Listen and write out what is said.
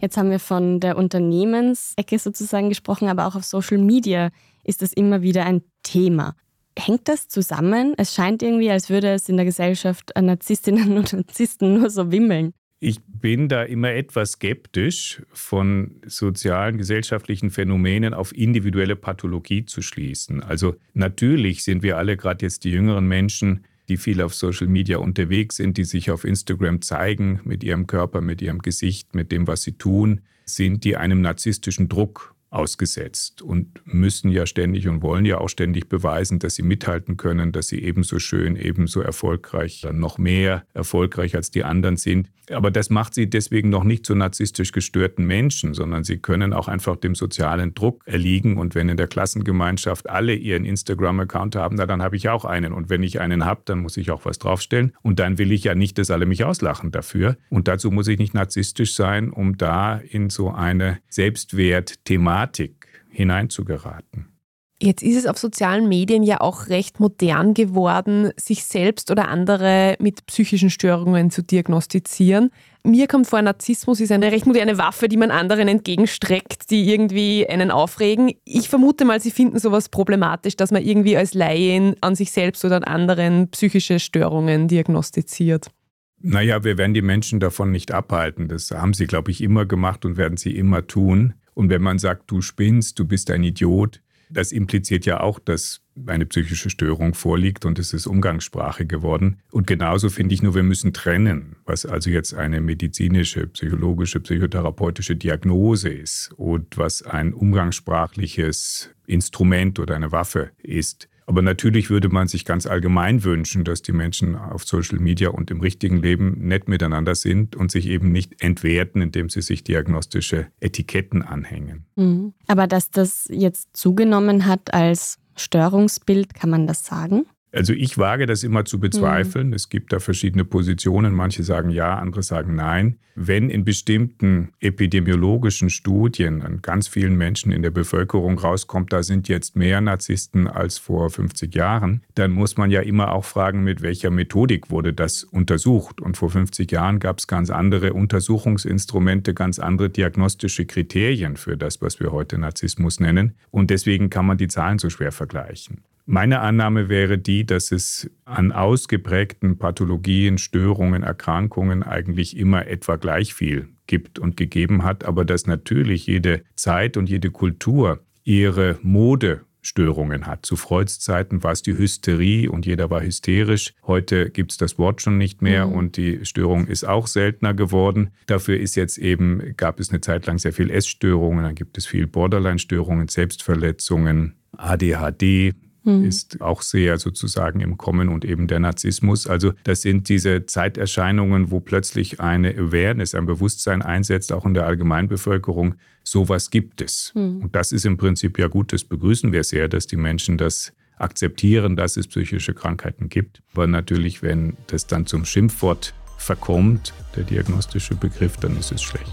Jetzt haben wir von der Unternehmensecke sozusagen gesprochen, aber auch auf Social Media ist das immer wieder ein Thema. Hängt das zusammen? Es scheint irgendwie, als würde es in der Gesellschaft an Narzisstinnen und Narzissten nur so wimmeln. Ich bin da immer etwas skeptisch, von sozialen, gesellschaftlichen Phänomenen auf individuelle Pathologie zu schließen. Also natürlich sind wir alle, gerade jetzt die jüngeren Menschen, die viel auf Social Media unterwegs sind, die sich auf Instagram zeigen mit ihrem Körper, mit ihrem Gesicht, mit dem, was sie tun, sind die einem narzisstischen Druck ausgesetzt und müssen ja ständig und wollen ja auch ständig beweisen, dass sie mithalten können, dass sie ebenso schön, ebenso erfolgreich, noch mehr erfolgreich als die anderen sind. Aber das macht sie deswegen noch nicht zu narzisstisch gestörten Menschen, sondern sie können auch einfach dem sozialen Druck erliegen. Und wenn in der Klassengemeinschaft alle ihren Instagram-Account haben, na, dann habe ich auch einen. Und wenn ich einen habe, dann muss ich auch was draufstellen. Und dann will ich ja nicht, dass alle mich auslachen dafür. Und dazu muss ich nicht narzisstisch sein, um da in so eine Selbstwert-Thematik Thematik hineinzugeraten. Jetzt ist es auf sozialen Medien ja auch recht modern geworden, sich selbst oder andere mit psychischen Störungen zu diagnostizieren. Mir kommt vor, Narzissmus ist eine recht moderne Waffe, die man anderen entgegenstreckt, die irgendwie einen aufregen. Ich vermute mal, Sie finden sowas problematisch, dass man irgendwie als Laien an sich selbst oder an anderen psychische Störungen diagnostiziert. Naja, wir werden die Menschen davon nicht abhalten. Das haben sie, glaube ich, immer gemacht und werden sie immer tun. Und wenn man sagt, du spinnst, du bist ein Idiot, das impliziert ja auch, dass eine psychische Störung vorliegt und es ist Umgangssprache geworden. Und genauso finde ich nur, wir müssen trennen, was also jetzt eine medizinische, psychologische, psychotherapeutische Diagnose ist und was ein umgangssprachliches Instrument oder eine Waffe ist. Aber natürlich würde man sich ganz allgemein wünschen, dass die Menschen auf Social Media und im richtigen Leben nett miteinander sind und sich eben nicht entwerten, indem sie sich diagnostische Etiketten anhängen. Mhm. Aber dass das jetzt zugenommen hat als Störungsbild, kann man das sagen? Also ich wage das immer zu bezweifeln. Mhm. Es gibt da verschiedene Positionen. Manche sagen ja, andere sagen nein. Wenn in bestimmten epidemiologischen Studien an ganz vielen Menschen in der Bevölkerung rauskommt, da sind jetzt mehr Narzissten als vor 50 Jahren, dann muss man ja immer auch fragen, mit welcher Methodik wurde das untersucht. Und vor 50 Jahren gab es ganz andere Untersuchungsinstrumente, ganz andere diagnostische Kriterien für das, was wir heute Narzissmus nennen. Und deswegen kann man die Zahlen so schwer vergleichen. Meine Annahme wäre die, dass es an ausgeprägten Pathologien, Störungen, Erkrankungen eigentlich immer etwa gleich viel gibt und gegeben hat, aber dass natürlich jede Zeit und jede Kultur ihre Modestörungen hat. Zu Freuds Zeiten war es die Hysterie und jeder war hysterisch. Heute gibt es das Wort schon nicht mehr mhm. und die Störung ist auch seltener geworden. Dafür ist jetzt eben, gab es eine Zeit lang sehr viel Essstörungen, dann gibt es viel Borderline-Störungen, Selbstverletzungen, ADHD, mhm. ist auch sehr sozusagen im Kommen und eben der Narzissmus. Also das sind diese Zeiterscheinungen, wo plötzlich eine Awareness, ein Bewusstsein einsetzt, auch in der Allgemeinbevölkerung. Sowas gibt es. Mhm. Und das ist im Prinzip ja gut, das begrüßen wir sehr, dass die Menschen das akzeptieren, dass es psychische Krankheiten gibt. Aber natürlich, wenn das dann zum Schimpfwort verkommt, der diagnostische Begriff, dann ist es schlecht.